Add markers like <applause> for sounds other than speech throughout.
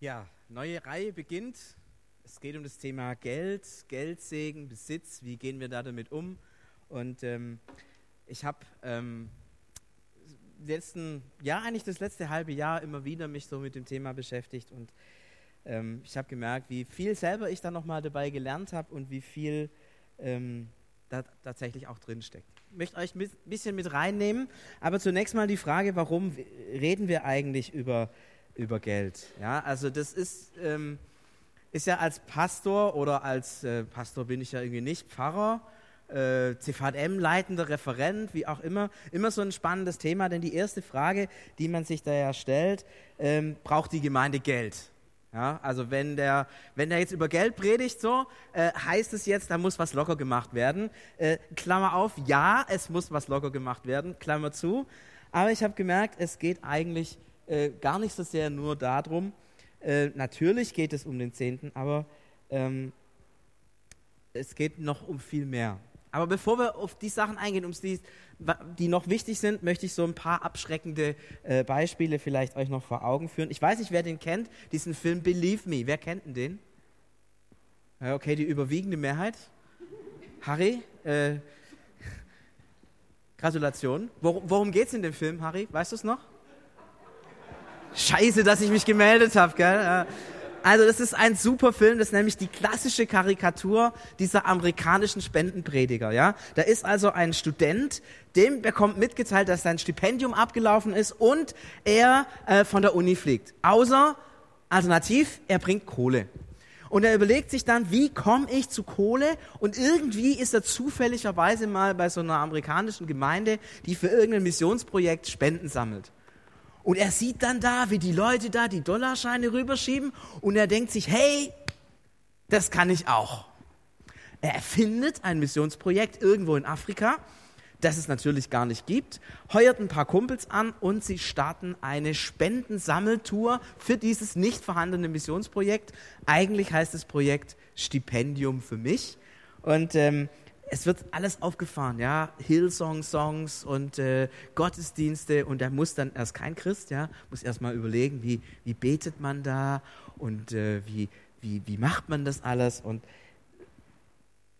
Ja, neue Reihe beginnt. Es geht um das Thema Geld, Geldsegen, Besitz. Wie gehen wir da damit um? Und ähm, ich habe ähm, letzten, ja eigentlich das letzte halbe Jahr immer wieder mich so mit dem Thema beschäftigt und ähm, ich habe gemerkt, wie viel selber ich da nochmal dabei gelernt habe und wie viel ähm, da tatsächlich auch drin steckt. Ich möchte euch ein bisschen mit reinnehmen, aber zunächst mal die Frage, warum reden wir eigentlich über über Geld. Ja, also das ist, ähm, ist ja als Pastor oder als äh, Pastor bin ich ja irgendwie nicht, Pfarrer, äh, CVM, leitender Referent, wie auch immer, immer so ein spannendes Thema, denn die erste Frage, die man sich da ja stellt, ähm, braucht die Gemeinde Geld? Ja, also wenn der, wenn der jetzt über Geld predigt, so äh, heißt es jetzt, da muss was locker gemacht werden. Äh, Klammer auf, ja, es muss was locker gemacht werden, Klammer zu. Aber ich habe gemerkt, es geht eigentlich äh, gar nicht so sehr nur darum. Äh, natürlich geht es um den Zehnten, aber ähm, es geht noch um viel mehr. Aber bevor wir auf die Sachen eingehen, um die, die noch wichtig sind, möchte ich so ein paar abschreckende äh, Beispiele vielleicht euch noch vor Augen führen. Ich weiß nicht, wer den kennt, diesen Film Believe Me. Wer kennt denn den? Okay, die überwiegende Mehrheit. Harry, äh, <laughs> Gratulation. Worum, worum geht es in dem Film, Harry? Weißt du es noch? Scheiße, dass ich mich gemeldet habe, gell? Also das ist ein super Film, das ist nämlich die klassische Karikatur dieser amerikanischen Spendenprediger, ja? Da ist also ein Student, dem bekommt mitgeteilt, dass sein Stipendium abgelaufen ist und er äh, von der Uni fliegt. Außer, alternativ, er bringt Kohle. Und er überlegt sich dann, wie komme ich zu Kohle? Und irgendwie ist er zufälligerweise mal bei so einer amerikanischen Gemeinde, die für irgendein Missionsprojekt Spenden sammelt. Und er sieht dann da, wie die Leute da die Dollarscheine rüberschieben und er denkt sich, hey, das kann ich auch. Er erfindet ein Missionsprojekt irgendwo in Afrika, das es natürlich gar nicht gibt, heuert ein paar Kumpels an und sie starten eine Spendensammeltour für dieses nicht vorhandene Missionsprojekt. Eigentlich heißt das Projekt Stipendium für mich. Und ähm, es wird alles aufgefahren, ja, Hillsong-Songs und äh, Gottesdienste und er muss dann, erst kein Christ, ja, muss erst mal überlegen, wie, wie betet man da und äh, wie, wie, wie macht man das alles und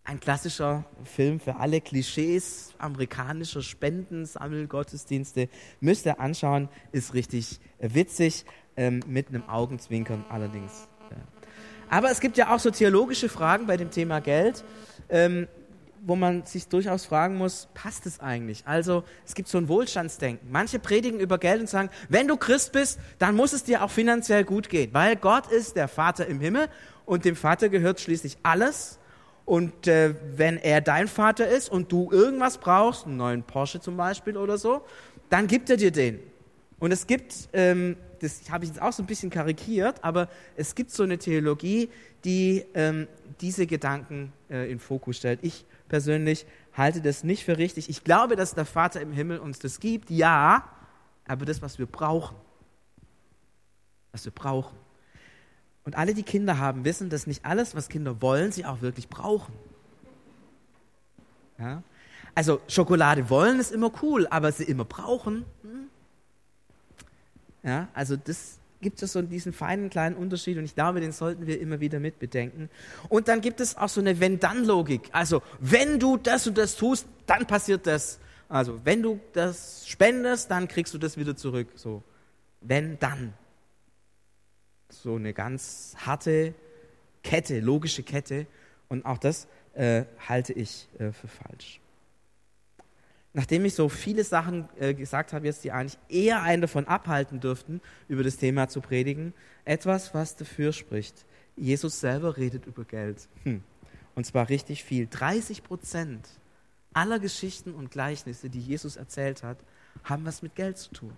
ein klassischer Film für alle Klischees amerikanischer Spenden, Sammelgottesdienste, müsst ihr anschauen, ist richtig witzig, ähm, mit einem Augenzwinkern allerdings. Ja. Aber es gibt ja auch so theologische Fragen bei dem Thema Geld. Ähm, wo man sich durchaus fragen muss, passt es eigentlich? Also es gibt so ein Wohlstandsdenken. Manche predigen über Geld und sagen, wenn du Christ bist, dann muss es dir auch finanziell gut gehen, weil Gott ist der Vater im Himmel und dem Vater gehört schließlich alles. Und äh, wenn er dein Vater ist und du irgendwas brauchst, einen neuen Porsche zum Beispiel oder so, dann gibt er dir den. Und es gibt, ähm, das habe ich jetzt auch so ein bisschen karikiert, aber es gibt so eine Theologie, die ähm, diese Gedanken äh, in Fokus stellt. Ich persönlich halte das nicht für richtig. Ich glaube, dass der Vater im Himmel uns das gibt, ja, aber das, was wir brauchen, was wir brauchen. Und alle, die Kinder haben, wissen, dass nicht alles, was Kinder wollen, sie auch wirklich brauchen. Ja? Also Schokolade wollen ist immer cool, aber sie immer brauchen. Hm? Ja, also das gibt es so diesen feinen kleinen Unterschied und ich glaube, den sollten wir immer wieder mitbedenken. Und dann gibt es auch so eine Wenn-Dann-Logik. Also, wenn du das und das tust, dann passiert das. Also, wenn du das spendest, dann kriegst du das wieder zurück. So, wenn, dann. So eine ganz harte Kette, logische Kette. Und auch das äh, halte ich äh, für falsch nachdem ich so viele Sachen äh, gesagt habe, jetzt die eigentlich eher einen davon abhalten dürften, über das Thema zu predigen, etwas, was dafür spricht. Jesus selber redet über Geld. Hm. Und zwar richtig viel. 30 Prozent aller Geschichten und Gleichnisse, die Jesus erzählt hat, haben was mit Geld zu tun.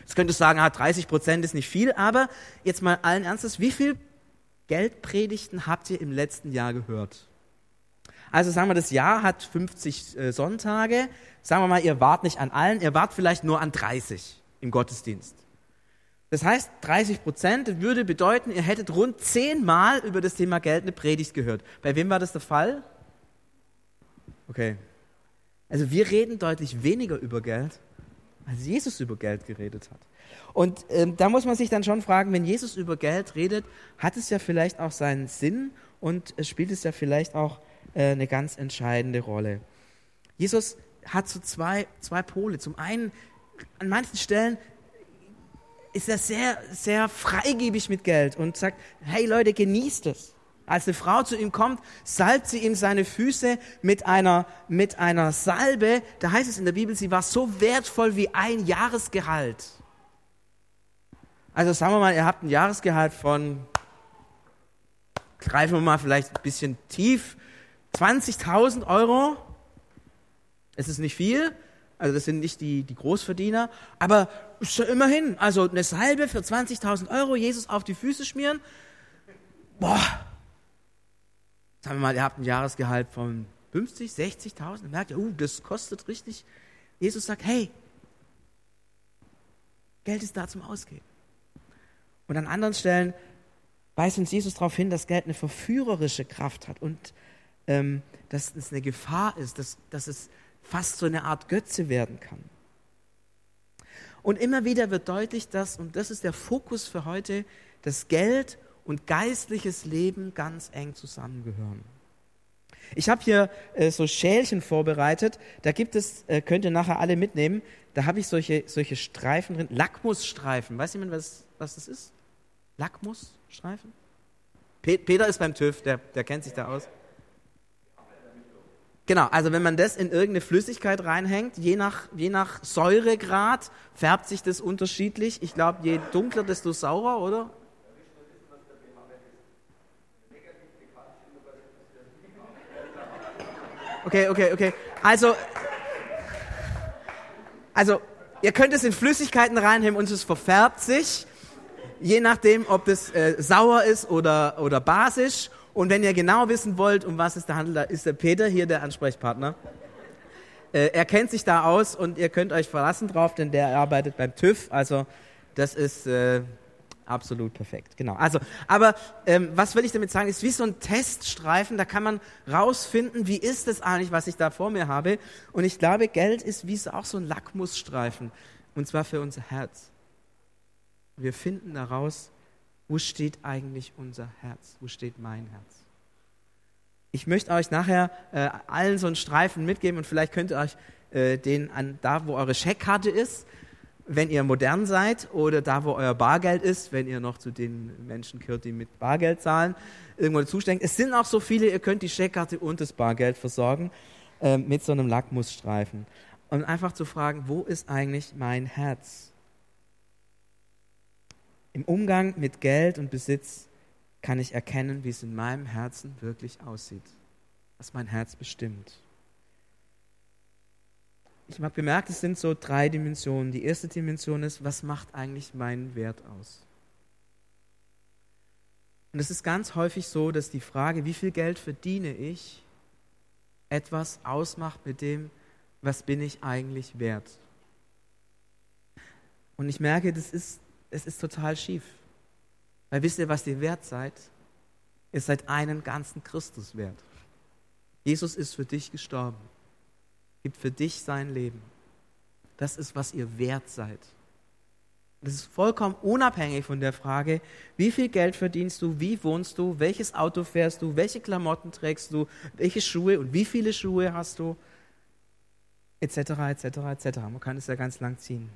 Jetzt könntest du sagen, 30 ah, Prozent ist nicht viel, aber jetzt mal allen Ernstes, wie viel Geldpredigten habt ihr im letzten Jahr gehört? Also sagen wir, das Jahr hat 50 äh, Sonntage. Sagen wir mal, ihr wart nicht an allen, ihr wart vielleicht nur an 30 im Gottesdienst. Das heißt, 30 Prozent würde bedeuten, ihr hättet rund zehnmal über das Thema Geld eine Predigt gehört. Bei wem war das der Fall? Okay. Also wir reden deutlich weniger über Geld Als Jesus über Geld geredet hat. Und ähm, da muss man sich dann schon fragen, wenn Jesus über Geld redet, hat es ja vielleicht auch seinen Sinn und es spielt es ja vielleicht auch äh, eine ganz entscheidende Rolle. Jesus hat so zwei, zwei Pole. Zum einen, an manchen Stellen ist er sehr, sehr freigebig mit Geld und sagt, hey Leute, genießt es. Als eine Frau zu ihm kommt, salbt sie ihm seine Füße mit einer, mit einer Salbe. Da heißt es in der Bibel, sie war so wertvoll wie ein Jahresgehalt. Also sagen wir mal, ihr habt ein Jahresgehalt von, greifen wir mal vielleicht ein bisschen tief, 20.000 Euro. Es ist nicht viel, also das sind nicht die, die Großverdiener, aber immerhin, also eine Salbe für 20.000 Euro, Jesus auf die Füße schmieren. Boah, sagen wir mal, ihr habt ein Jahresgehalt von 50, 60.000, merkt ihr, uh, das kostet richtig. Jesus sagt, hey, Geld ist da zum Ausgeben. Und an anderen Stellen weist uns Jesus darauf hin, dass Geld eine verführerische Kraft hat und ähm, dass es eine Gefahr ist, dass, dass es fast so eine Art Götze werden kann. Und immer wieder wird deutlich, dass, und das ist der Fokus für heute, dass Geld und geistliches Leben ganz eng zusammengehören. Ich habe hier äh, so Schälchen vorbereitet. Da gibt es, äh, könnt ihr nachher alle mitnehmen. Da habe ich solche, solche Streifen drin. Lackmusstreifen. Weiß jemand, was, was das ist? Lackmusstreifen? Peter ist beim TÜV, der, der kennt sich da aus. Genau, also wenn man das in irgendeine Flüssigkeit reinhängt, je nach, je nach Säuregrad färbt sich das unterschiedlich. Ich glaube, je dunkler, desto saurer, oder? Okay, okay, okay. Also, also ihr könnt es in Flüssigkeiten reinhängen und es verfärbt sich, je nachdem, ob das äh, sauer ist oder, oder basisch. Und wenn ihr genau wissen wollt, um was es da handelt, da ist der Peter hier der Ansprechpartner. Äh, er kennt sich da aus und ihr könnt euch verlassen drauf, denn der arbeitet beim TÜV. Also das ist äh, absolut perfekt. Genau. Also, aber ähm, was will ich damit sagen? Ist wie so ein Teststreifen. Da kann man rausfinden, wie ist es eigentlich, was ich da vor mir habe. Und ich glaube, Geld ist wie so auch so ein Lackmusstreifen. Und zwar für unser Herz. Wir finden daraus, wo steht eigentlich unser Herz? Wo steht mein Herz? Ich möchte euch nachher äh, allen so einen Streifen mitgeben und vielleicht könnt ihr euch äh, den an da, wo eure Scheckkarte ist, wenn ihr modern seid oder da, wo euer Bargeld ist, wenn ihr noch zu den Menschen gehört, die mit Bargeld zahlen, irgendwo zustecken. Es sind auch so viele, ihr könnt die Scheckkarte und das Bargeld versorgen äh, mit so einem Lackmusstreifen. Und einfach zu fragen, wo ist eigentlich mein Herz? Im Umgang mit Geld und Besitz kann ich erkennen, wie es in meinem Herzen wirklich aussieht, was mein Herz bestimmt ich habe bemerkt, es sind so drei Dimensionen. Die erste Dimension ist, was macht eigentlich meinen Wert aus? Und es ist ganz häufig so, dass die Frage, wie viel Geld verdiene ich, etwas ausmacht mit dem, was bin ich eigentlich wert. Und ich merke, das ist, es ist total schief. Weil wisst ihr, was ihr wert seid? Ihr seid einen ganzen Christus wert. Jesus ist für dich gestorben gibt für dich sein Leben. Das ist, was ihr wert seid. Das ist vollkommen unabhängig von der Frage, wie viel Geld verdienst du, wie wohnst du, welches Auto fährst du, welche Klamotten trägst du, welche Schuhe und wie viele Schuhe hast du, etc., etc., etc. Man kann es ja ganz lang ziehen.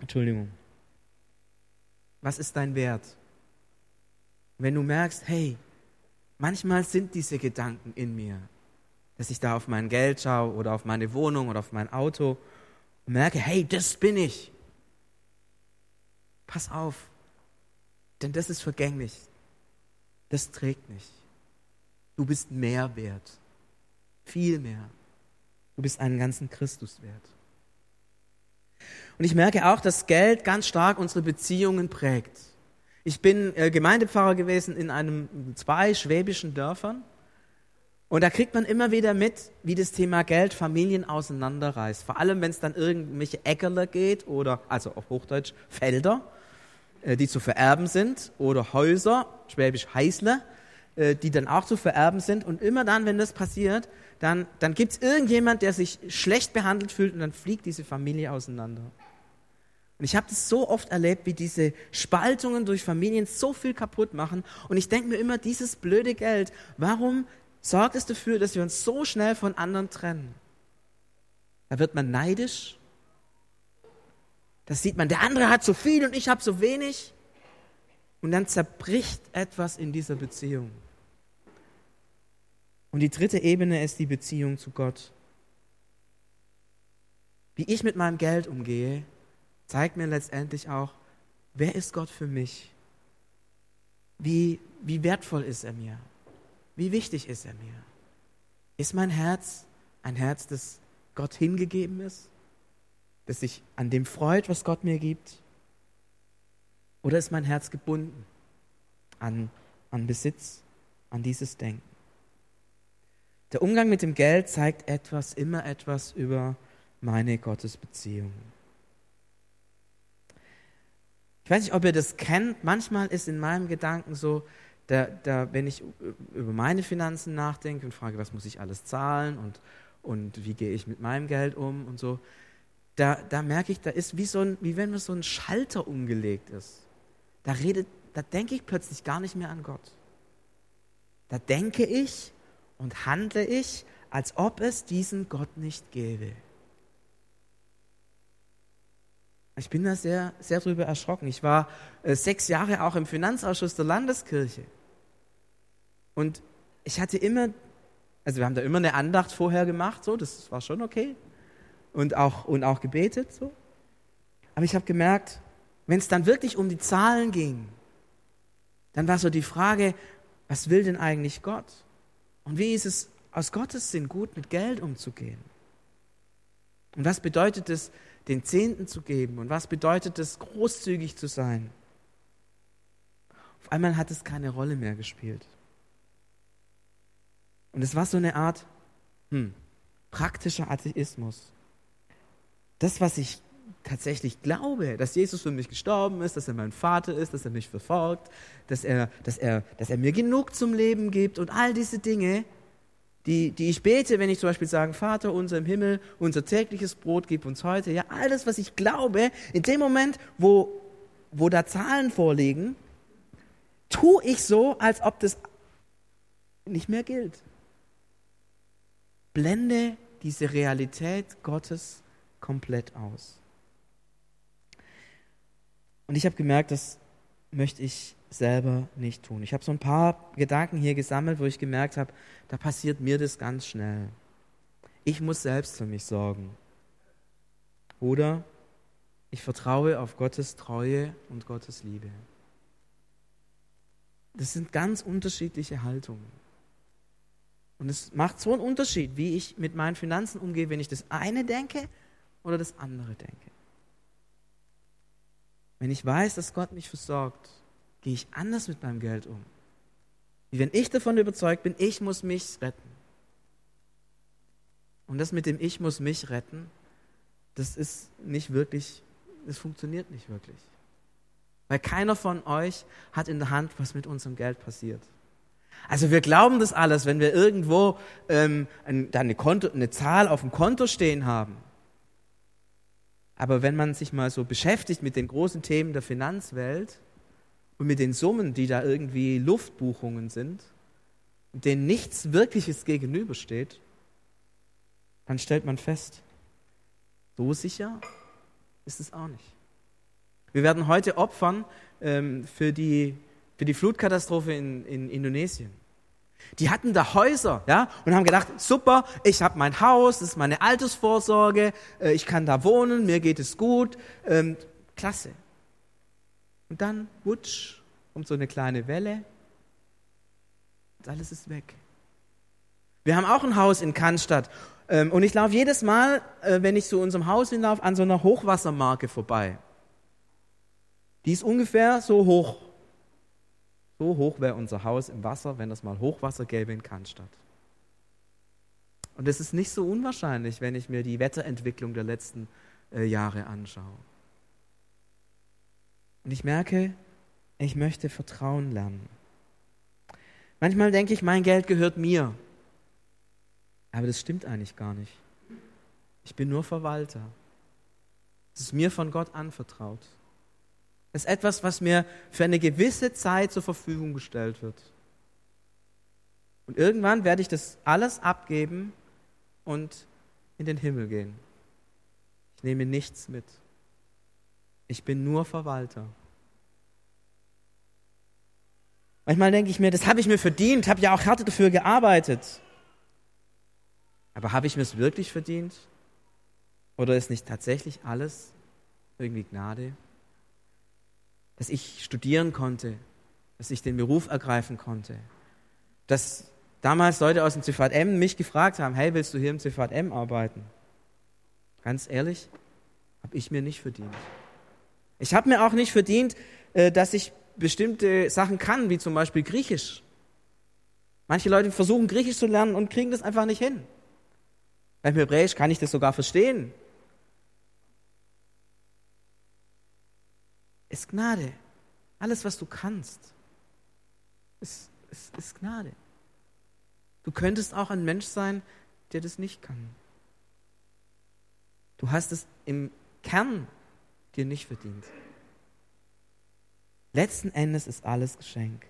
Entschuldigung. Was ist dein Wert? Wenn du merkst, hey, manchmal sind diese Gedanken in mir, dass ich da auf mein Geld schaue oder auf meine Wohnung oder auf mein Auto und merke, hey, das bin ich. Pass auf, denn das ist vergänglich. Das trägt nicht. Du bist mehr wert. Viel mehr. Du bist einen ganzen Christus wert. Und ich merke auch, dass Geld ganz stark unsere Beziehungen prägt. Ich bin äh, Gemeindepfarrer gewesen in einem zwei schwäbischen Dörfern. Und da kriegt man immer wieder mit, wie das Thema Geld Familien auseinanderreißt. Vor allem, wenn es dann irgendwelche Äckerler geht oder, also auf Hochdeutsch, Felder, äh, die zu vererben sind oder Häuser, schwäbisch Heißle, äh, die dann auch zu vererben sind. Und immer dann, wenn das passiert, dann, dann gibt es irgendjemand, der sich schlecht behandelt fühlt und dann fliegt diese Familie auseinander. Und ich habe das so oft erlebt, wie diese Spaltungen durch Familien so viel kaputt machen. Und ich denke mir immer, dieses blöde Geld, warum sorgt es dafür, dass wir uns so schnell von anderen trennen? Da wird man neidisch. Da sieht man, der andere hat so viel und ich habe so wenig. Und dann zerbricht etwas in dieser Beziehung. Und die dritte Ebene ist die Beziehung zu Gott. Wie ich mit meinem Geld umgehe, zeigt mir letztendlich auch, wer ist Gott für mich? Wie, wie wertvoll ist er mir? Wie wichtig ist er mir? Ist mein Herz ein Herz, das Gott hingegeben ist? Das sich an dem freut, was Gott mir gibt? Oder ist mein Herz gebunden an, an Besitz, an dieses Denken? Der Umgang mit dem Geld zeigt etwas, immer etwas über meine Gottesbeziehung. Ich weiß nicht, ob ihr das kennt. Manchmal ist in meinem Gedanken so, da, da, wenn ich über meine Finanzen nachdenke und frage, was muss ich alles zahlen und, und wie gehe ich mit meinem Geld um und so, da, da merke ich, da ist wie, so ein, wie wenn so ein Schalter umgelegt ist. Da, redet, da denke ich plötzlich gar nicht mehr an Gott. Da denke ich und handle ich, als ob es diesen Gott nicht gäbe. Ich bin da sehr, sehr drüber erschrocken. Ich war äh, sechs Jahre auch im Finanzausschuss der Landeskirche. Und ich hatte immer, also wir haben da immer eine Andacht vorher gemacht, so, das war schon okay. Und auch, und auch gebetet, so. Aber ich habe gemerkt, wenn es dann wirklich um die Zahlen ging, dann war so die Frage, was will denn eigentlich Gott? Und wie ist es aus Gottes Sinn gut, mit Geld umzugehen? Und was bedeutet es, den Zehnten zu geben? Und was bedeutet es, großzügig zu sein? Auf einmal hat es keine Rolle mehr gespielt. Und es war so eine Art hm, praktischer Atheismus. Das, was ich tatsächlich glaube, dass Jesus für mich gestorben ist, dass er mein Vater ist, dass er mich verfolgt, dass er, dass er, dass er mir genug zum Leben gibt und all diese Dinge, die, die ich bete, wenn ich zum Beispiel sage, Vater unser im Himmel, unser tägliches Brot gib uns heute. Ja, alles, was ich glaube, in dem Moment, wo, wo da Zahlen vorliegen, tue ich so, als ob das nicht mehr gilt. Blende diese Realität Gottes komplett aus. Und ich habe gemerkt, das möchte ich selber nicht tun. Ich habe so ein paar Gedanken hier gesammelt, wo ich gemerkt habe, da passiert mir das ganz schnell. Ich muss selbst für mich sorgen. Oder ich vertraue auf Gottes Treue und Gottes Liebe. Das sind ganz unterschiedliche Haltungen. Und es macht so einen Unterschied, wie ich mit meinen Finanzen umgehe, wenn ich das eine denke oder das andere denke. Wenn ich weiß, dass Gott mich versorgt, gehe ich anders mit meinem Geld um. Wie wenn ich davon überzeugt bin, ich muss mich retten. Und das mit dem Ich muss mich retten, das ist nicht wirklich, das funktioniert nicht wirklich. Weil keiner von euch hat in der Hand, was mit unserem Geld passiert. Also wir glauben das alles, wenn wir irgendwo ähm, eine, Konto, eine Zahl auf dem Konto stehen haben. Aber wenn man sich mal so beschäftigt mit den großen Themen der Finanzwelt und mit den Summen, die da irgendwie Luftbuchungen sind, denen nichts Wirkliches gegenübersteht, dann stellt man fest, so sicher ist es auch nicht. Wir werden heute opfern ähm, für, die, für die Flutkatastrophe in, in Indonesien. Die hatten da Häuser, ja, und haben gedacht, super, ich habe mein Haus, das ist meine Altersvorsorge, äh, ich kann da wohnen, mir geht es gut, ähm, klasse. Und dann, wutsch, kommt so eine kleine Welle und alles ist weg. Wir haben auch ein Haus in Cannstatt ähm, und ich laufe jedes Mal, äh, wenn ich zu unserem Haus hinlaufe, an so einer Hochwassermarke vorbei. Die ist ungefähr so hoch so hoch wäre unser Haus im Wasser, wenn es mal Hochwasser gäbe in Cannstatt. Und es ist nicht so unwahrscheinlich, wenn ich mir die Wetterentwicklung der letzten äh, Jahre anschaue. Und ich merke, ich möchte Vertrauen lernen. Manchmal denke ich, mein Geld gehört mir. Aber das stimmt eigentlich gar nicht. Ich bin nur Verwalter. Es ist mir von Gott anvertraut. Es ist etwas, was mir für eine gewisse Zeit zur Verfügung gestellt wird. Und irgendwann werde ich das alles abgeben und in den Himmel gehen. Ich nehme nichts mit. Ich bin nur Verwalter. Manchmal denke ich mir, das habe ich mir verdient, habe ja auch hart dafür gearbeitet. Aber habe ich mir es wirklich verdient? Oder ist nicht tatsächlich alles irgendwie Gnade? Dass ich studieren konnte, dass ich den Beruf ergreifen konnte, dass damals Leute aus dem CVM mich gefragt haben, hey, willst du hier im CVM arbeiten? Ganz ehrlich, habe ich mir nicht verdient. Ich habe mir auch nicht verdient, äh, dass ich bestimmte Sachen kann, wie zum Beispiel Griechisch. Manche Leute versuchen Griechisch zu lernen und kriegen das einfach nicht hin. Beim Hebräisch kann ich das sogar verstehen. Ist Gnade. Alles, was du kannst, ist, ist, ist Gnade. Du könntest auch ein Mensch sein, der das nicht kann. Du hast es im Kern dir nicht verdient. Letzten Endes ist alles Geschenk.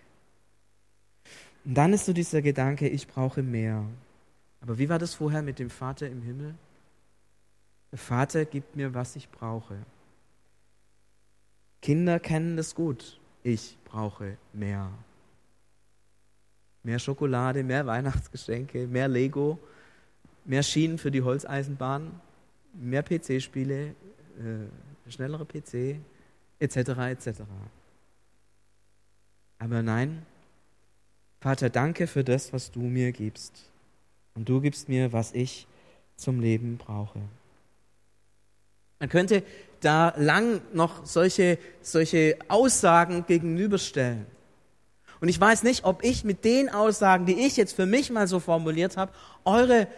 Und dann ist so dieser Gedanke, ich brauche mehr. Aber wie war das vorher mit dem Vater im Himmel? Der Vater gibt mir, was ich brauche. Kinder kennen das gut. Ich brauche mehr. Mehr Schokolade, mehr Weihnachtsgeschenke, mehr Lego, mehr Schienen für die Holzeisenbahn, mehr PC-Spiele, äh, schnellere PC, etc. etc. Aber nein, Vater, danke für das, was du mir gibst und du gibst mir, was ich zum Leben brauche. Man könnte da lang noch solche, solche Aussagen gegenüberstellen. Und ich weiß nicht, ob ich mit den Aussagen, die ich jetzt für mich mal so formuliert habe, eure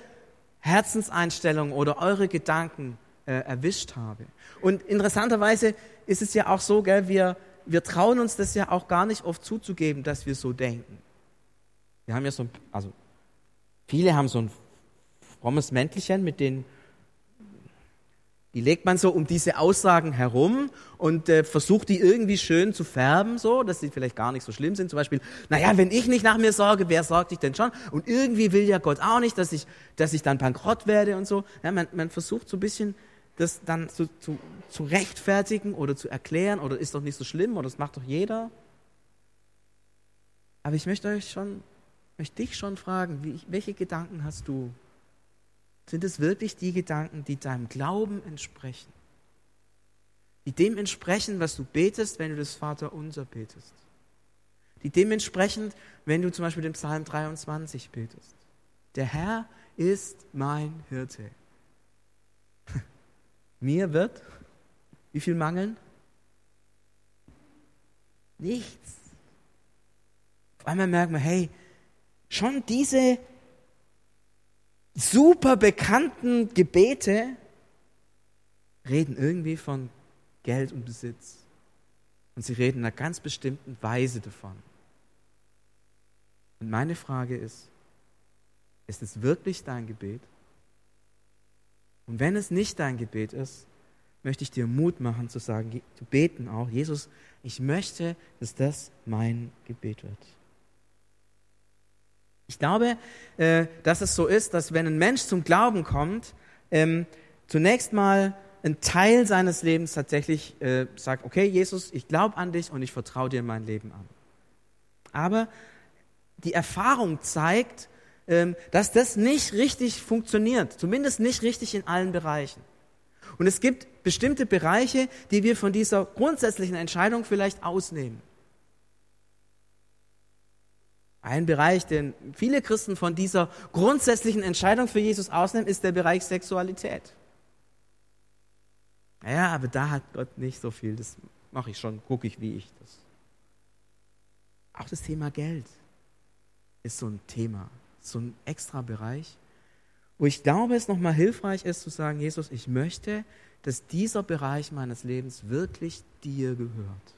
Herzenseinstellung oder eure Gedanken äh, erwischt habe. Und interessanterweise ist es ja auch so, gell, wir, wir trauen uns das ja auch gar nicht oft zuzugeben, dass wir so denken. Wir haben ja so, also Viele haben so ein frommes Mäntelchen mit den die legt man so um diese Aussagen herum und äh, versucht die irgendwie schön zu färben, so, dass sie vielleicht gar nicht so schlimm sind. Zum Beispiel, naja, wenn ich nicht nach mir sorge, wer sorgt dich denn schon? Und irgendwie will ja Gott auch nicht, dass ich, dass ich dann bankrott werde und so. Ja, man, man versucht so ein bisschen das dann zu, zu, zu rechtfertigen oder zu erklären oder ist doch nicht so schlimm oder das macht doch jeder. Aber ich möchte euch schon möchte dich schon fragen, wie, welche Gedanken hast du? Sind es wirklich die Gedanken, die deinem Glauben entsprechen? Die dem entsprechen, was du betest, wenn du das Vater unser betest? Die dem entsprechen, wenn du zum Beispiel den Psalm 23 betest? Der Herr ist mein Hirte. Mir wird wie viel mangeln? Nichts. Auf einmal merkt man, hey, schon diese super bekannten Gebete reden irgendwie von Geld und Besitz. Und sie reden in einer ganz bestimmten Weise davon. Und meine Frage ist, ist es wirklich dein Gebet? Und wenn es nicht dein Gebet ist, möchte ich dir Mut machen zu sagen, zu beten auch, Jesus, ich möchte, dass das mein Gebet wird. Ich glaube, äh, dass es so ist, dass wenn ein Mensch zum Glauben kommt, ähm, zunächst mal ein Teil seines Lebens tatsächlich äh, sagt, okay, Jesus, ich glaube an dich und ich vertraue dir mein Leben an. Aber die Erfahrung zeigt, dass das nicht richtig funktioniert, zumindest nicht richtig in allen Bereichen. Und es gibt bestimmte Bereiche, die wir von dieser grundsätzlichen Entscheidung vielleicht ausnehmen. Ein Bereich, den viele Christen von dieser grundsätzlichen Entscheidung für Jesus ausnehmen, ist der Bereich Sexualität. Ja, aber da hat Gott nicht so viel. Das mache ich schon, gucke ich, wie ich das. Auch das Thema Geld ist so ein Thema, so ein extra Bereich, wo ich glaube, es nochmal hilfreich ist zu sagen, Jesus, ich möchte, dass dieser Bereich meines Lebens wirklich dir gehört.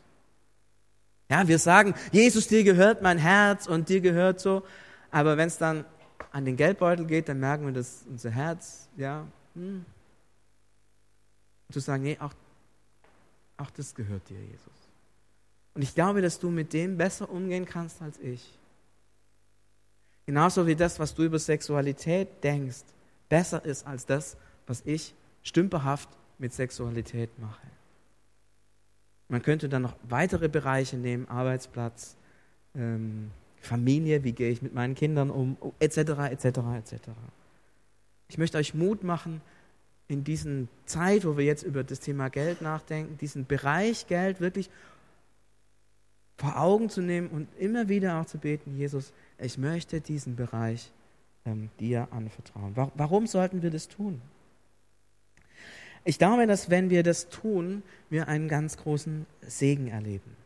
Ja, wir sagen, Jesus, dir gehört mein Herz und dir gehört so. Aber wenn es dann an den Geldbeutel geht, dann merken wir, dass unser Herz, ja, hm, zu sagen, nee, auch, auch das gehört dir, Jesus. Und ich glaube, dass du mit dem besser umgehen kannst als ich. Genauso wie das, was du über Sexualität denkst, besser ist als das, was ich stümperhaft mit Sexualität mache. Man könnte dann noch weitere Bereiche nehmen, Arbeitsplatz, ähm, Familie, wie gehe ich mit meinen Kindern um, etc., etc., etc. Ich möchte euch Mut machen, in diesen Zeit, wo wir jetzt über das Thema Geld nachdenken, diesen Bereich Geld wirklich vor Augen zu nehmen und immer wieder auch zu beten, Jesus, ich möchte diesen Bereich ähm, dir anvertrauen. Warum sollten wir das tun? Ich glaube, dass wenn wir das tun, wir einen ganz großen Segen erleben.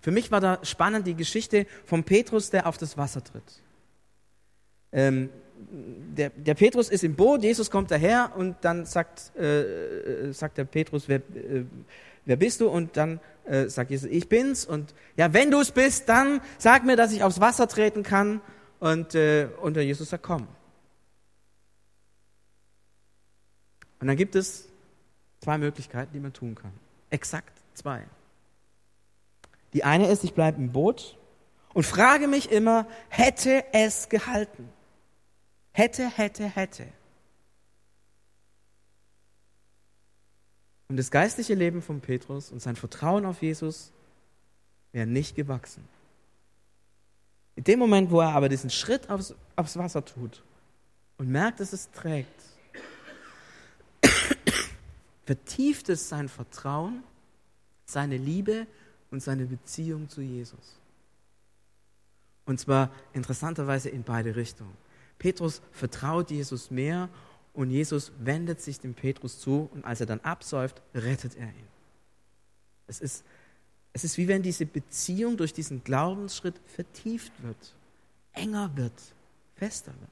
Für mich war da spannend die Geschichte von Petrus, der auf das Wasser tritt. Ähm, der, der, Petrus ist im Boot, Jesus kommt daher und dann sagt, äh, sagt der Petrus, wer, äh, wer bist du? Und dann äh, sagt Jesus, ich bin's. Und ja, wenn du es bist, dann sag mir, dass ich aufs Wasser treten kann. Und, äh, und der Jesus sagt, komm. Und dann gibt es zwei Möglichkeiten, die man tun kann. Exakt zwei. Die eine ist, ich bleibe im Boot und frage mich immer, hätte es gehalten? Hätte, hätte, hätte. Und das geistliche Leben von Petrus und sein Vertrauen auf Jesus wäre nicht gewachsen. In dem Moment, wo er aber diesen Schritt aufs, aufs Wasser tut und merkt, dass es trägt, <coughs> vertieft es sein Vertrauen, seine Liebe und seine Beziehung zu Jesus. Und zwar interessanterweise in beide Richtungen. Petrus vertraut Jesus mehr und Jesus wendet sich dem Petrus zu und als er dann absäuft, rettet er ihn. Es ist, es ist wie wenn diese Beziehung durch diesen Glaubensschritt vertieft wird, enger wird, fester wird.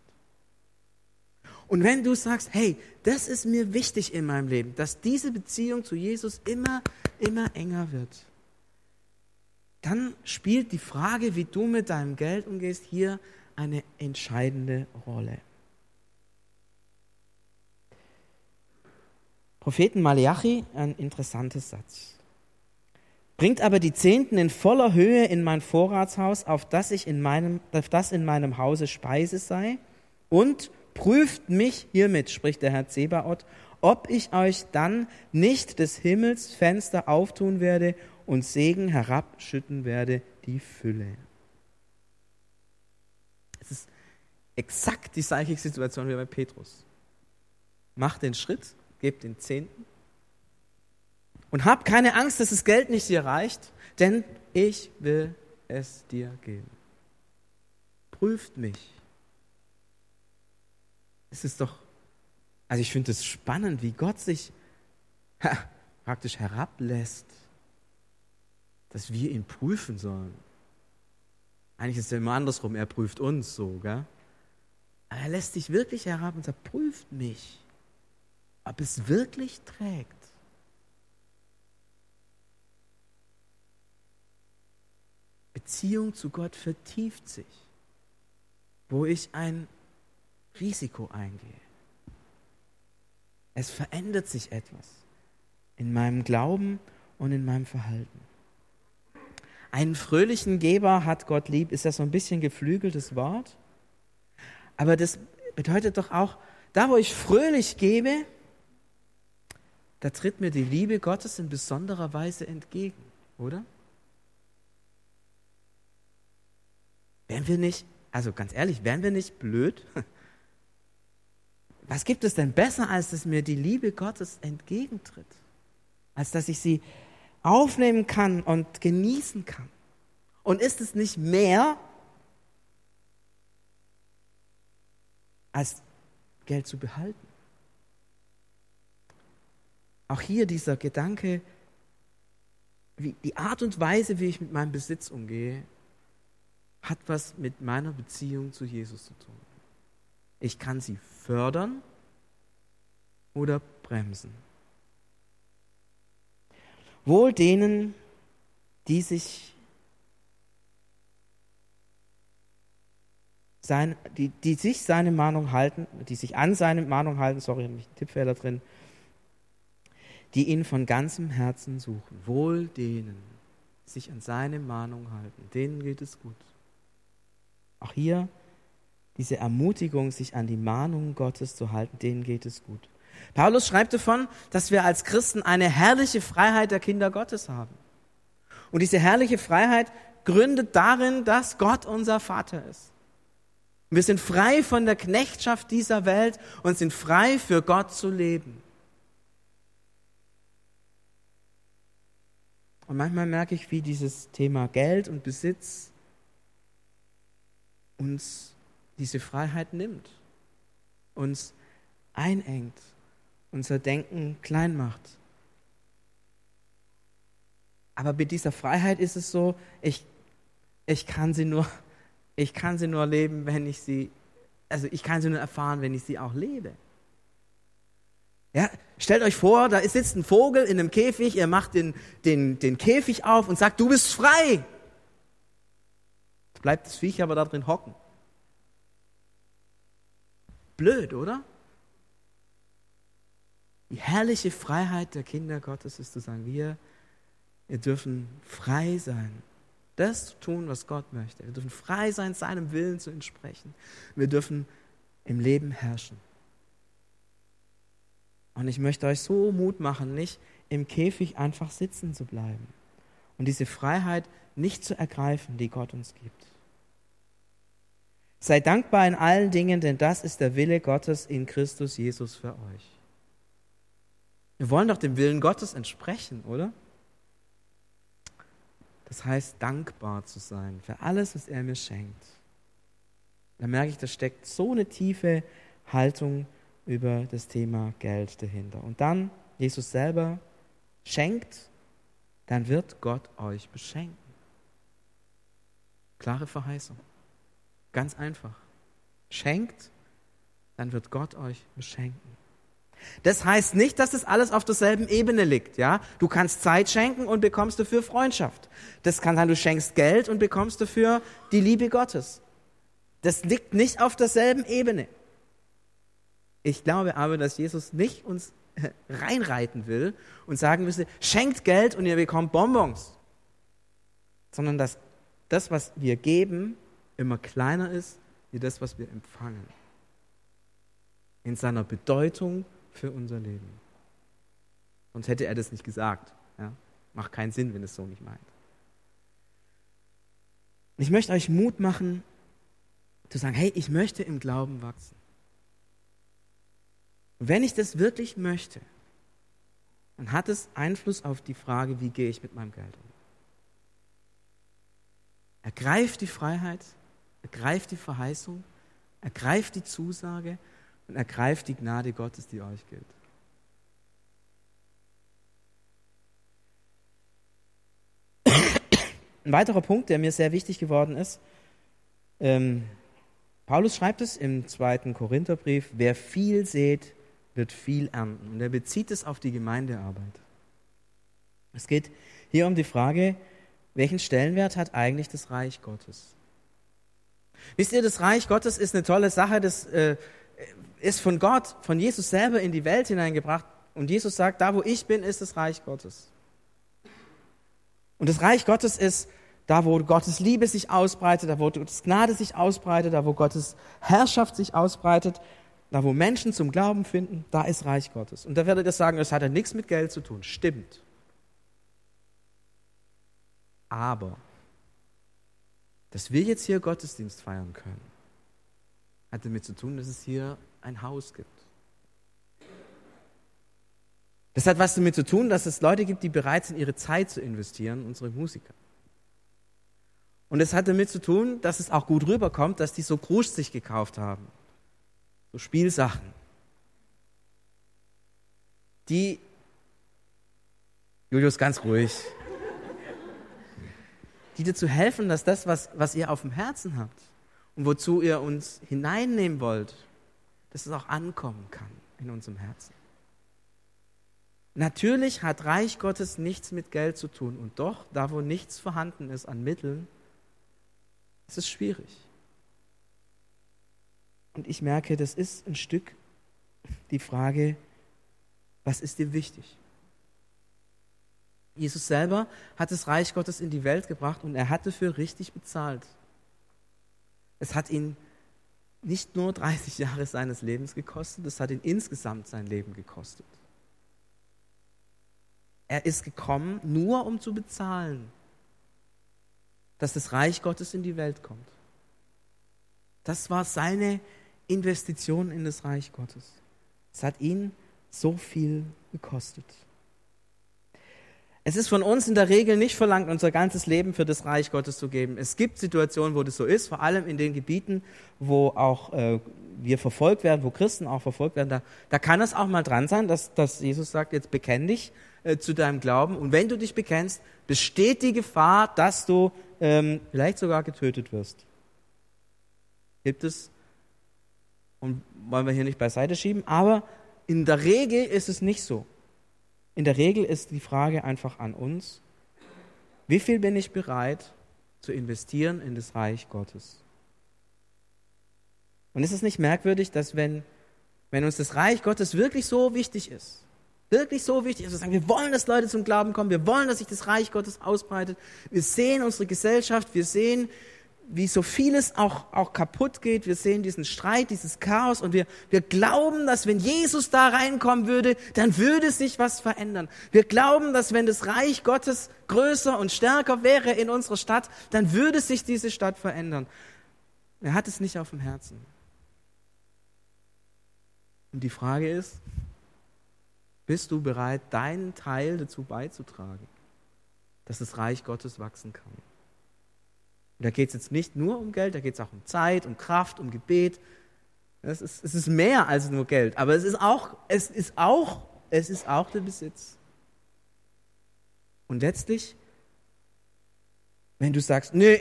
Und wenn du sagst, hey, das ist mir wichtig in meinem Leben, dass diese Beziehung zu Jesus immer, immer enger wird, dann spielt die Frage, wie du mit deinem Geld umgehst, hier eine entscheidende Rolle. Propheten Malachi, ein interessanter Satz. Bringt aber die Zehnten in voller Höhe in mein Vorratshaus, auf das ich in meinem, auf das in meinem Hause Speise sei, und prüft mich hiermit, spricht der Herr Zebaoth, ob ich euch dann nicht des Himmels Fenster auftun werde und Segen herabschütten werde, die Fülle. Es ist exakt die gleiche Situation wie bei Petrus. Macht den Schritt, gebt den Zehnten. Und hab keine Angst, dass das Geld nicht dir reicht, denn ich will es dir geben. Prüft mich. Es ist doch, also ich finde es spannend, wie Gott sich ha, praktisch herablässt, dass wir ihn prüfen sollen. Eigentlich ist es ja immer andersrum, er prüft uns so, gell? Aber er lässt sich wirklich herab und sagt, prüft mich ob es wirklich trägt. Beziehung zu Gott vertieft sich, wo ich ein Risiko eingehe. Es verändert sich etwas in meinem Glauben und in meinem Verhalten. Einen fröhlichen Geber hat Gott lieb, ist ja so ein bisschen geflügeltes Wort. Aber das bedeutet doch auch, da wo ich fröhlich gebe, da tritt mir die Liebe Gottes in besonderer Weise entgegen, oder? Wären wir nicht, also ganz ehrlich, wären wir nicht blöd? <laughs> Was gibt es denn besser, als dass mir die Liebe Gottes entgegentritt? Als dass ich sie aufnehmen kann und genießen kann? Und ist es nicht mehr, als Geld zu behalten? Auch hier dieser Gedanke, wie die Art und Weise, wie ich mit meinem Besitz umgehe, hat was mit meiner Beziehung zu Jesus zu tun. Ich kann sie fördern oder bremsen. Wohl denen, die sich sein, die, die sich seine Mahnung halten, die sich an seine Mahnung halten, sorry, habe ich einen Tippfehler drin, die ihn von ganzem Herzen suchen. Wohl denen, sich an seine Mahnung halten, denen geht es gut. Auch hier diese Ermutigung, sich an die Mahnungen Gottes zu halten, denen geht es gut. Paulus schreibt davon, dass wir als Christen eine herrliche Freiheit der Kinder Gottes haben. Und diese herrliche Freiheit gründet darin, dass Gott unser Vater ist. Wir sind frei von der Knechtschaft dieser Welt und sind frei für Gott zu leben. Und manchmal merke ich, wie dieses Thema Geld und Besitz uns diese Freiheit nimmt, uns einengt, unser Denken klein macht. Aber mit dieser Freiheit ist es so, ich, ich, kann sie nur, ich kann sie nur leben, wenn ich sie, also ich kann sie nur erfahren, wenn ich sie auch lebe. Ja, stellt euch vor, da sitzt ein Vogel in einem Käfig, er macht den, den, den Käfig auf und sagt, du bist frei. Bleibt das Viech aber da drin hocken. Blöd, oder? Die herrliche Freiheit der Kinder Gottes ist zu sagen, wir, wir dürfen frei sein, das zu tun, was Gott möchte. Wir dürfen frei sein, seinem Willen zu entsprechen. Wir dürfen im Leben herrschen. Und ich möchte euch so Mut machen, nicht im Käfig einfach sitzen zu bleiben und diese Freiheit nicht zu ergreifen, die Gott uns gibt. Sei dankbar in allen Dingen, denn das ist der Wille Gottes in Christus Jesus für euch. Wir wollen doch dem Willen Gottes entsprechen, oder? Das heißt, dankbar zu sein für alles, was er mir schenkt. Da merke ich, da steckt so eine tiefe Haltung über das Thema Geld dahinter. Und dann, Jesus selber schenkt, dann wird Gott euch beschenken. Klare Verheißung. Ganz einfach. Schenkt, dann wird Gott euch beschenken. Das heißt nicht, dass das alles auf derselben Ebene liegt, ja? Du kannst Zeit schenken und bekommst dafür Freundschaft. Das kann sein, du schenkst Geld und bekommst dafür die Liebe Gottes. Das liegt nicht auf derselben Ebene. Ich glaube aber, dass Jesus nicht uns reinreiten will und sagen müsse, schenkt Geld und ihr bekommt Bonbons. Sondern dass das, was wir geben, immer kleiner ist, wie das, was wir empfangen. In seiner Bedeutung für unser Leben. Sonst hätte er das nicht gesagt. Ja? Macht keinen Sinn, wenn es so nicht meint. Ich möchte euch Mut machen, zu sagen, hey, ich möchte im Glauben wachsen. Und wenn ich das wirklich möchte, dann hat es Einfluss auf die Frage, wie gehe ich mit meinem Geld um. Ergreift die Freiheit, ergreift die Verheißung, ergreift die Zusage und ergreift die Gnade Gottes, die euch gilt. Ein weiterer Punkt, der mir sehr wichtig geworden ist, ähm, Paulus schreibt es im zweiten Korintherbrief, wer viel sät, wird viel ernten. Und er bezieht es auf die Gemeindearbeit. Es geht hier um die Frage, welchen Stellenwert hat eigentlich das Reich Gottes? Wisst ihr, das Reich Gottes ist eine tolle Sache, das äh, ist von Gott, von Jesus selber in die Welt hineingebracht. Und Jesus sagt, da wo ich bin, ist das Reich Gottes. Und das Reich Gottes ist da, wo Gottes Liebe sich ausbreitet, da wo Gottes Gnade sich ausbreitet, da wo Gottes Herrschaft sich ausbreitet, da wo Menschen zum Glauben finden, da ist Reich Gottes. Und da werdet ihr sagen, es hat ja nichts mit Geld zu tun. Stimmt. Aber dass wir jetzt hier Gottesdienst feiern können, hat damit zu tun, dass es hier ein Haus gibt. Das hat was damit zu tun, dass es Leute gibt, die bereit sind, ihre Zeit zu investieren, unsere Musiker. Und es hat damit zu tun, dass es auch gut rüberkommt, dass die so Krusch sich gekauft haben. So Spielsachen. Die, Julius, ganz ruhig die dazu helfen, dass das, was, was ihr auf dem Herzen habt und wozu ihr uns hineinnehmen wollt, dass es auch ankommen kann in unserem Herzen. Natürlich hat Reich Gottes nichts mit Geld zu tun und doch, da wo nichts vorhanden ist an Mitteln, ist es schwierig. Und ich merke, das ist ein Stück die Frage, was ist dir wichtig? Jesus selber hat das Reich Gottes in die Welt gebracht und er hat dafür richtig bezahlt. Es hat ihn nicht nur 30 Jahre seines Lebens gekostet, es hat ihn insgesamt sein Leben gekostet. Er ist gekommen, nur um zu bezahlen, dass das Reich Gottes in die Welt kommt. Das war seine Investition in das Reich Gottes. Es hat ihn so viel gekostet. Es ist von uns in der Regel nicht verlangt, unser ganzes Leben für das Reich Gottes zu geben. Es gibt Situationen, wo das so ist, vor allem in den Gebieten, wo auch äh, wir verfolgt werden, wo Christen auch verfolgt werden. Da, da kann es auch mal dran sein, dass, dass Jesus sagt, jetzt bekenn dich äh, zu deinem Glauben. Und wenn du dich bekennst, besteht die Gefahr, dass du ähm, vielleicht sogar getötet wirst. Gibt es, und wollen wir hier nicht beiseite schieben, aber in der Regel ist es nicht so. In der Regel ist die Frage einfach an uns, wie viel bin ich bereit zu investieren in das Reich Gottes? Und ist es nicht merkwürdig, dass wenn, wenn uns das Reich Gottes wirklich so wichtig ist, wirklich so wichtig ist, wir sagen, wir wollen, dass Leute zum Glauben kommen, wir wollen, dass sich das Reich Gottes ausbreitet, wir sehen unsere Gesellschaft, wir sehen, wie so vieles auch, auch kaputt geht. Wir sehen diesen Streit, dieses Chaos und wir, wir glauben, dass wenn Jesus da reinkommen würde, dann würde sich was verändern. Wir glauben, dass wenn das Reich Gottes größer und stärker wäre in unserer Stadt, dann würde sich diese Stadt verändern. Er hat es nicht auf dem Herzen. Und die Frage ist, bist du bereit, deinen Teil dazu beizutragen, dass das Reich Gottes wachsen kann? Und da geht es jetzt nicht nur um Geld, da geht es auch um Zeit, um Kraft, um Gebet. Es ist, es ist mehr als nur Geld, aber es ist auch, es ist auch, es ist auch der Besitz. Und letztlich, wenn du sagst, nee,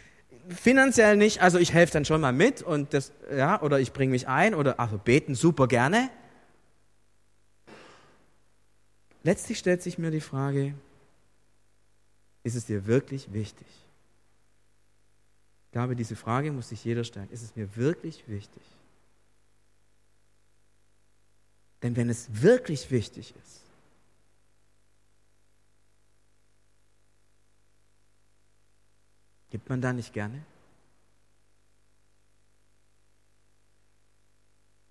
<laughs> finanziell nicht, also ich helfe dann schon mal mit und das, ja, oder ich bringe mich ein oder also beten super gerne. Letztlich stellt sich mir die Frage, ist es dir wirklich wichtig? Ich glaube, diese Frage muss sich jeder stellen. Ist es mir wirklich wichtig? Denn wenn es wirklich wichtig ist, gibt man da nicht gerne?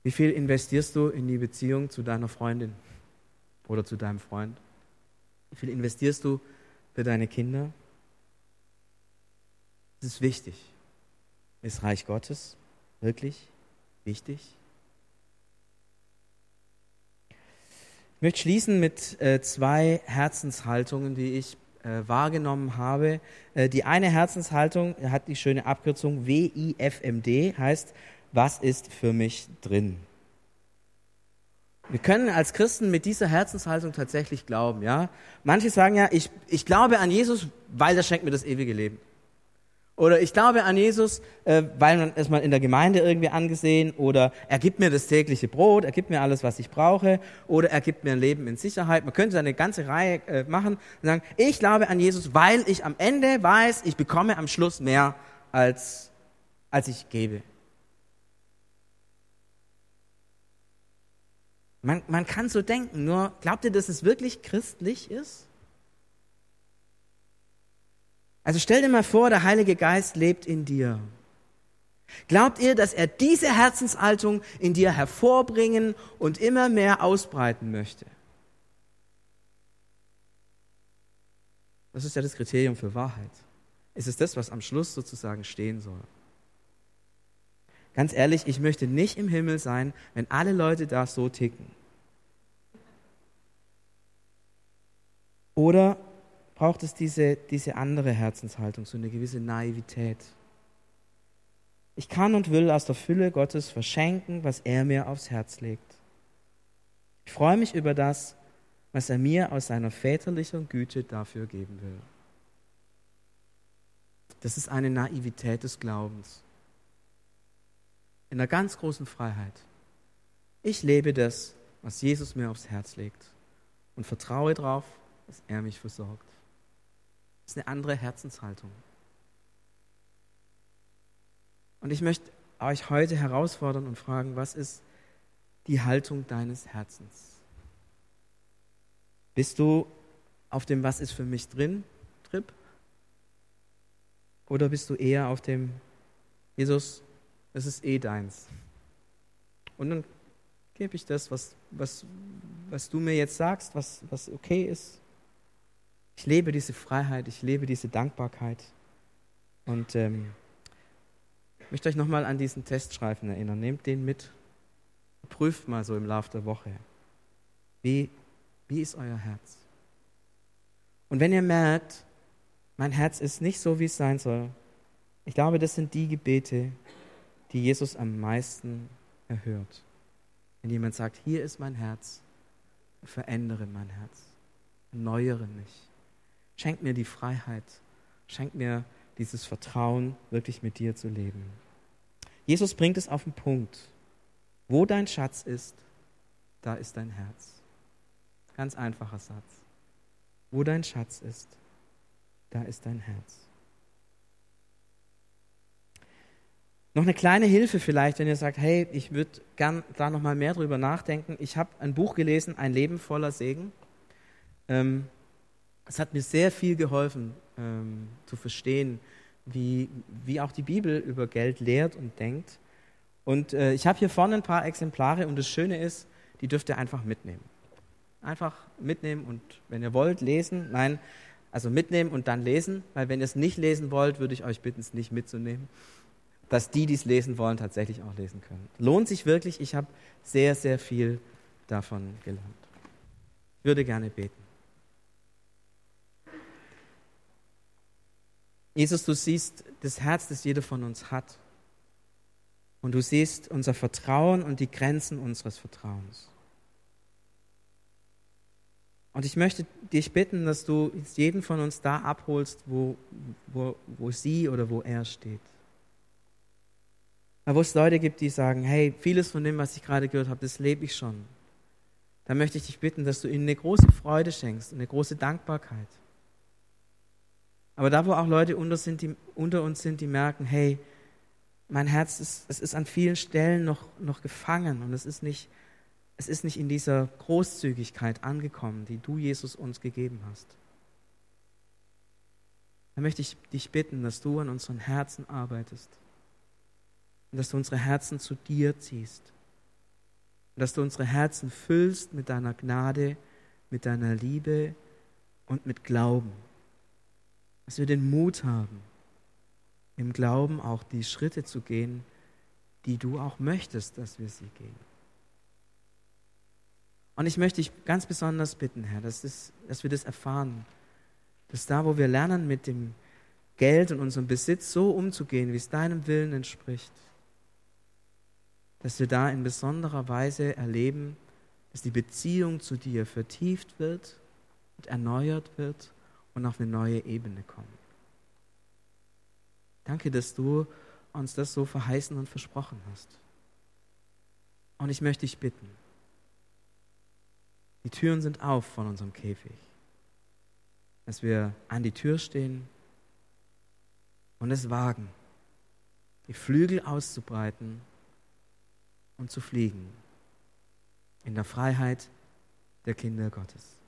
Wie viel investierst du in die Beziehung zu deiner Freundin oder zu deinem Freund? Wie viel investierst du für deine Kinder? Das ist wichtig. Ist Reich Gottes wirklich wichtig? Ich möchte schließen mit äh, zwei Herzenshaltungen, die ich äh, wahrgenommen habe. Äh, die eine Herzenshaltung hat die schöne Abkürzung WIFMD, heißt, was ist für mich drin? Wir können als Christen mit dieser Herzenshaltung tatsächlich glauben, ja. Manche sagen ja, ich, ich glaube an Jesus, weil er schenkt mir das ewige Leben. Oder ich glaube an Jesus, äh, weil man es mal in der Gemeinde irgendwie angesehen. Oder er gibt mir das tägliche Brot, er gibt mir alles, was ich brauche. Oder er gibt mir ein Leben in Sicherheit. Man könnte eine ganze Reihe äh, machen und sagen, ich glaube an Jesus, weil ich am Ende weiß, ich bekomme am Schluss mehr, als, als ich gebe. Man, man kann so denken, nur glaubt ihr, dass es wirklich christlich ist? Also stell dir mal vor, der Heilige Geist lebt in dir. Glaubt ihr, dass er diese Herzenshaltung in dir hervorbringen und immer mehr ausbreiten möchte? Das ist ja das Kriterium für Wahrheit. Es ist das, was am Schluss sozusagen stehen soll. Ganz ehrlich, ich möchte nicht im Himmel sein, wenn alle Leute da so ticken. Oder braucht es diese, diese andere Herzenshaltung, so eine gewisse Naivität. Ich kann und will aus der Fülle Gottes verschenken, was er mir aufs Herz legt. Ich freue mich über das, was er mir aus seiner väterlichen Güte dafür geben will. Das ist eine Naivität des Glaubens. In einer ganz großen Freiheit. Ich lebe das, was Jesus mir aufs Herz legt und vertraue darauf, dass er mich versorgt. Das ist eine andere Herzenshaltung. Und ich möchte euch heute herausfordern und fragen, was ist die Haltung deines Herzens? Bist du auf dem Was ist für mich drin Trip? Oder bist du eher auf dem Jesus, es ist eh deins? Und dann gebe ich das, was, was, was du mir jetzt sagst, was, was okay ist. Ich lebe diese Freiheit, ich lebe diese Dankbarkeit. Und ähm, ich möchte euch nochmal an diesen Teststreifen erinnern. Nehmt den mit. Prüft mal so im Laufe der Woche. Wie, wie ist euer Herz? Und wenn ihr merkt, mein Herz ist nicht so, wie es sein soll, ich glaube, das sind die Gebete, die Jesus am meisten erhört. Wenn jemand sagt, hier ist mein Herz, verändere mein Herz, erneuere mich, schenk mir die Freiheit, schenk mir dieses Vertrauen, wirklich mit dir zu leben. Jesus bringt es auf den Punkt. Wo dein Schatz ist, da ist dein Herz. Ganz einfacher Satz. Wo dein Schatz ist, da ist dein Herz. Noch eine kleine Hilfe vielleicht, wenn ihr sagt, hey, ich würde gern da noch mal mehr drüber nachdenken. Ich habe ein Buch gelesen, Ein Leben voller Segen. Ähm, es hat mir sehr viel geholfen, ähm, zu verstehen, wie, wie auch die Bibel über Geld lehrt und denkt. Und äh, ich habe hier vorne ein paar Exemplare und das Schöne ist, die dürft ihr einfach mitnehmen. Einfach mitnehmen und wenn ihr wollt, lesen. Nein, also mitnehmen und dann lesen, weil wenn ihr es nicht lesen wollt, würde ich euch bitten, es nicht mitzunehmen, dass die, die es lesen wollen, tatsächlich auch lesen können. Lohnt sich wirklich, ich habe sehr, sehr viel davon gelernt. Ich würde gerne beten. Jesus, du siehst das Herz, das jeder von uns hat. Und du siehst unser Vertrauen und die Grenzen unseres Vertrauens. Und ich möchte dich bitten, dass du jeden von uns da abholst, wo, wo, wo sie oder wo er steht. Aber wo es Leute gibt, die sagen, hey, vieles von dem, was ich gerade gehört habe, das lebe ich schon. Da möchte ich dich bitten, dass du ihnen eine große Freude schenkst, eine große Dankbarkeit. Aber da, wo auch Leute unter, sind, die, unter uns sind, die merken, hey, mein Herz ist, es ist an vielen Stellen noch, noch gefangen und es ist, nicht, es ist nicht in dieser Großzügigkeit angekommen, die du, Jesus, uns gegeben hast. Da möchte ich dich bitten, dass du an unseren Herzen arbeitest und dass du unsere Herzen zu dir ziehst und dass du unsere Herzen füllst mit deiner Gnade, mit deiner Liebe und mit Glauben dass wir den Mut haben, im Glauben auch die Schritte zu gehen, die du auch möchtest, dass wir sie gehen. Und ich möchte dich ganz besonders bitten, Herr, dass, das, dass wir das erfahren, dass da, wo wir lernen, mit dem Geld und unserem Besitz so umzugehen, wie es deinem Willen entspricht, dass wir da in besonderer Weise erleben, dass die Beziehung zu dir vertieft wird und erneuert wird und auf eine neue Ebene kommen. Danke, dass du uns das so verheißen und versprochen hast. Und ich möchte dich bitten, die Türen sind auf von unserem Käfig, dass wir an die Tür stehen und es wagen, die Flügel auszubreiten und zu fliegen in der Freiheit der Kinder Gottes.